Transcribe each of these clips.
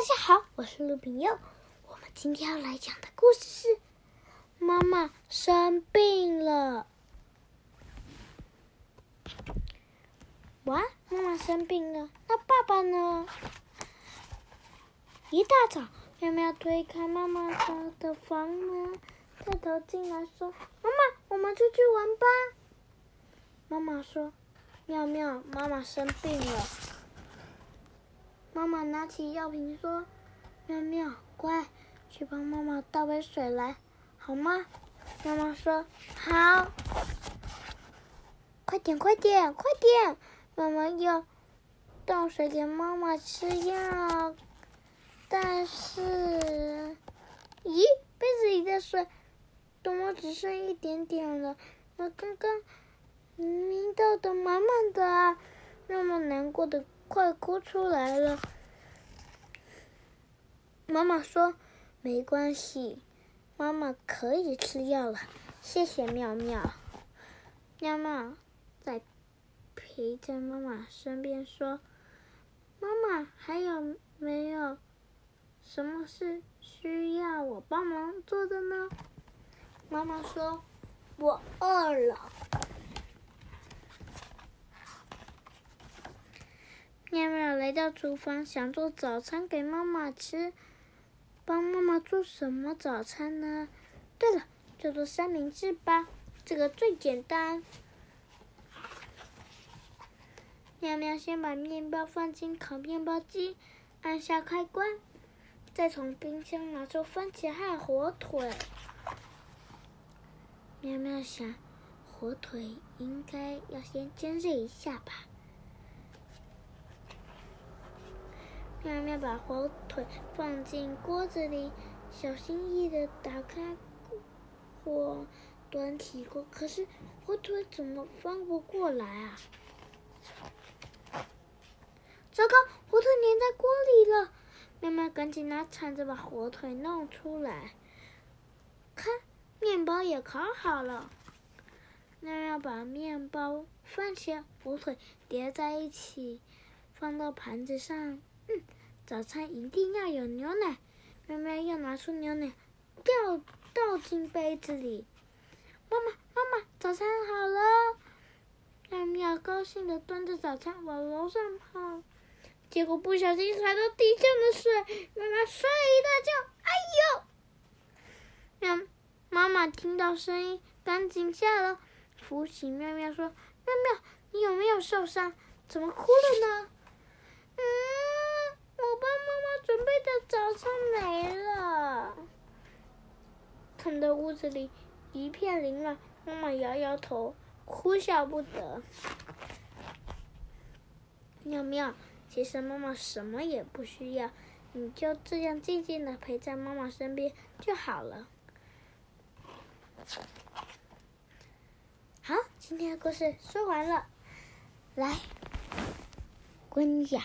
大家好，我是陆炳佑。我们今天要来讲的故事是：妈妈生病了。哇，妈妈生病了，那爸爸呢？一大早，妙妙推开妈妈家的房门，探头进来说：“妈妈，我们出去玩吧。”妈妈说：“妙妙，妈妈生病了。”妈妈拿起药瓶说：“妙妙，乖，去帮妈妈倒杯水来，好吗？”妈妈说：“好。”快点，快点，快点！妈妈要倒水给妈妈吃药，但是，咦，杯子里的水怎么只剩一点点了？我刚刚明明倒的满满的啊！那么难过的。快哭出来了！妈妈说：“没关系，妈妈可以吃药了。”谢谢妙妙。妙妙在陪在妈妈身边说：“妈妈，还有没有什么事需要我帮忙做的呢？”妈妈说：“我饿了。”妙妙来到厨房，想做早餐给妈妈吃。帮妈妈做什么早餐呢？对了，就做三明治吧，这个最简单。喵喵先把面包放进烤面包机，按下开关，再从冰箱拿出番茄和火腿。喵喵想，火腿应该要先煎热一下吧。妙妙把火腿放进锅子里，小心翼翼地打开火，端起锅。可是火腿怎么翻不过来啊？糟糕，火腿粘在锅里了！妙妙赶紧拿铲子把火腿弄出来。看，面包也烤好了。妙妙把面包、番茄、火腿叠在一起，放到盘子上。嗯，早餐一定要有牛奶。喵喵又拿出牛奶，倒倒进杯子里。妈妈，妈妈，早餐好了！妙妙高兴地端着早餐往楼上跑，结果不小心踩到地上的水，妙妙摔了一大跤。哎呦！妙妈妈听到声音，赶紧下楼扶起妙妙，说：“妙妙，你有没有受伤？怎么哭了呢？”嗯。我帮妈妈准备的早餐没了，看到屋子里一片凌乱，妈妈摇摇头，哭笑不得。妙妙，其实妈妈什么也不需要，你就这样静静的陪在妈妈身边就好了。好，今天的故事说完了，来，我跟你讲。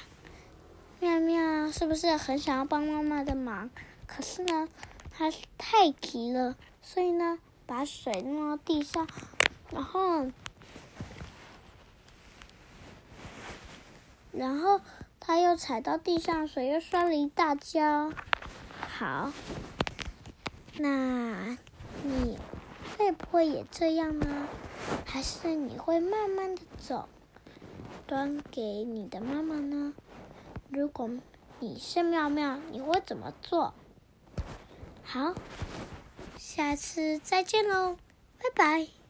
妙妙是不是很想要帮妈妈的忙？可是呢，他太急了，所以呢，把水弄到地上，然后，然后他又踩到地上，水又摔了一大跤。好，那你会不会也这样呢？还是你会慢慢的走，端给你的妈妈呢？如果你是妙妙，你会怎么做？好，下次再见喽，拜拜。